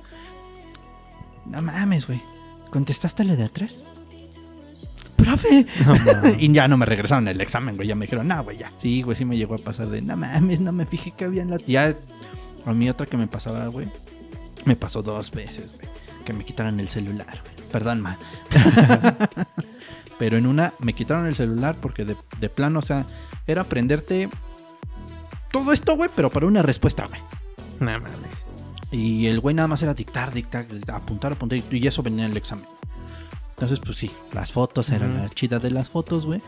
No mames, güey. ¿Contestaste lo de atrás? ¡Profe! No, y ya no me regresaron el examen, güey. Ya me dijeron, no, güey, ya. Sí, güey, sí me llegó a pasar de, no mames, no me fijé que había en la. Ya, a mí otra que me pasaba, güey. Me pasó dos veces, güey. Que me quitaron el celular, güey. Perdón, ma. Pero en una me quitaron el celular porque de, de plano, o sea, era aprenderte todo esto, güey, pero para una respuesta, güey. No mames. Y el güey nada más era dictar, dictar, apuntar, apuntar. Y eso venía en el examen. Entonces, pues sí, las fotos eran la chida de las fotos, güey.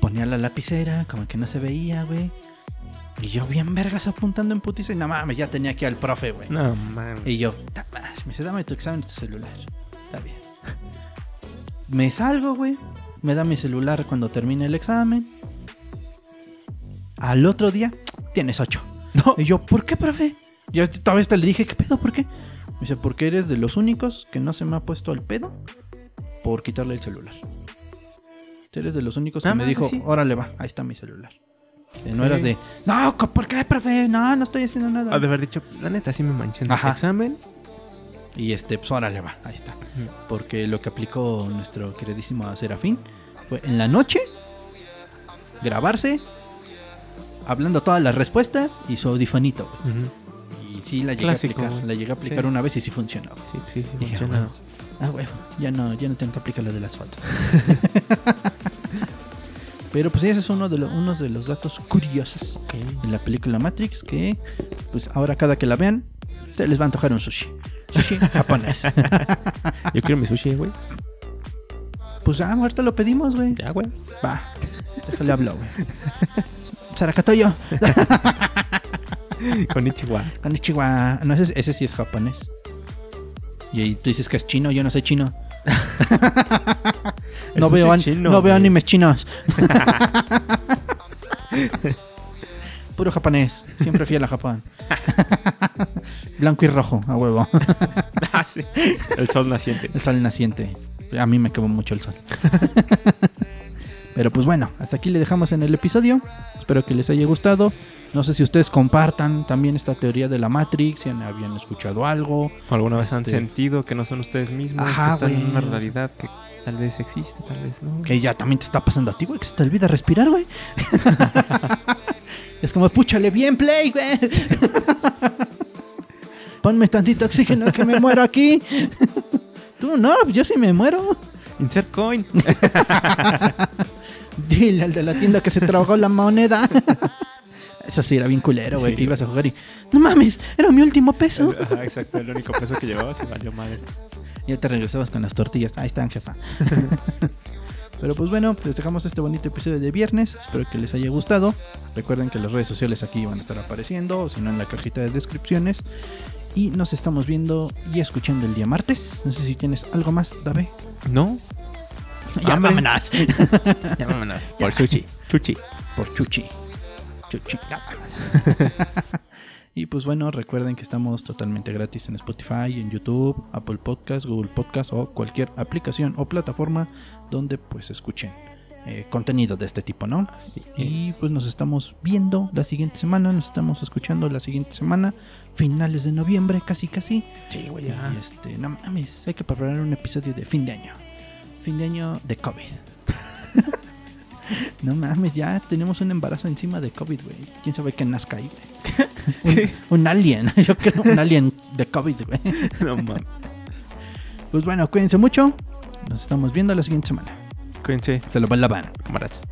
Ponía la lapicera, como que no se veía, güey. Y yo bien vergas apuntando en putiza. Y no mames, ya tenía aquí al profe, güey. No mames. Y yo, me dice, dame tu examen tu celular. Está bien. Me salgo, güey. Me da mi celular cuando termine el examen. Al otro día, tienes ocho. No. Y yo, ¿por qué, profe? Yo todavía hasta le dije, ¿qué pedo? ¿Por qué? Me dice, porque eres de los únicos que no se me ha puesto el pedo por quitarle el celular. Eres de los únicos que Ah, me dijo, sí. órale va, ahí está mi celular. No eras de, no, ¿por qué, profe? No, no estoy haciendo nada. Ha de haber dicho, la neta, sí me manché en el examen. Y este, pues órale va, ahí está. Porque lo que aplicó nuestro queridísimo Serafín fue en la noche grabarse, hablando todas las respuestas y su audifonito. güey. Ujú. Y sí, la llegué Clásico, a aplicar. La llegué a aplicar Sí. una vez y sí funcionó. Sí, sí, sí, Dije. "Huevo". Ah, huevo, ya no, ya no tengo que aplicar lo de las fotos. Pero pues ese es uno de, lo- unos de los datos curiosos de la película Matrix que pues ahora cada que la vean se les va a antojar un sushi. Sushi japonés. Yo quiero mi sushi, güey. Pues ah, ahorita lo pedimos, güey. Ya, güey. Va, déjale hablar, güey. Saracatoyo, Con Ichiwa. Konnichiwa. No, ese, ese sí es japonés. Y ahí tú dices que es chino, yo no soy chino. no veo, an- chino, no veo animes chinos. Puro japonés, siempre fiel a Japón. Blanco y rojo, a huevo. ah, sí. El sol naciente. El sol naciente. A mí me quemó mucho el sol. Pero pues bueno, hasta aquí le dejamos en el episodio. Espero que les haya gustado. No sé si ustedes compartan también esta teoría de la Matrix, si han- habían escuchado algo. ¿O alguna vez han Este- sentido que no son ustedes mismos? Ajá, que están en una o sea. realidad que tal vez existe, tal vez no. Que ya también te está pasando a ti, güey, que se te olvida respirar, güey. es como, púchale bien, play, güey. Ponme tantito oxígeno que me muero aquí. Tú no, yo sí me muero. Insert coin. Dile al de la tienda que se tragó la moneda. Eso sí era bien culero, güey, Sí. que ibas a jugar y. No mames, era mi último peso. Ajá, exacto. El único peso que llevabas y valió madre. Ya te regresabas con las tortillas. Ahí están, jefa. Pero pues bueno, les dejamos este bonito episodio de viernes. Espero que les haya gustado. Recuerden que las redes sociales aquí van a estar apareciendo, o si no en la cajita de descripciones. Y nos estamos viendo y escuchando el día martes. No sé si tienes algo más, Dave. No, Ya vámonos. ya vámonos. Por sushi. Chuchi. Por Chuchi. Chuchi. Y pues bueno, recuerden que estamos totalmente gratis en Spotify, en YouTube, Apple Podcast, Google Podcast o cualquier aplicación o plataforma donde pues escuchen eh, contenido de este tipo, ¿no? Así Y es. pues nos estamos viendo la siguiente semana, nos estamos escuchando la siguiente semana, finales de noviembre, casi casi. Sí, güey, Y este, no mames, hay que preparar un episodio de fin de año. Fin de año de COVID. no mames, ya tenemos un embarazo encima de COVID, güey. ¿Quién sabe qué nazca ahí, güey? un, un alien, yo creo, un alien de COVID, güey. No mames. Pues bueno, cuídense mucho. Nos estamos viendo la siguiente semana. Cuídense. Se lo van la van. Cámaras.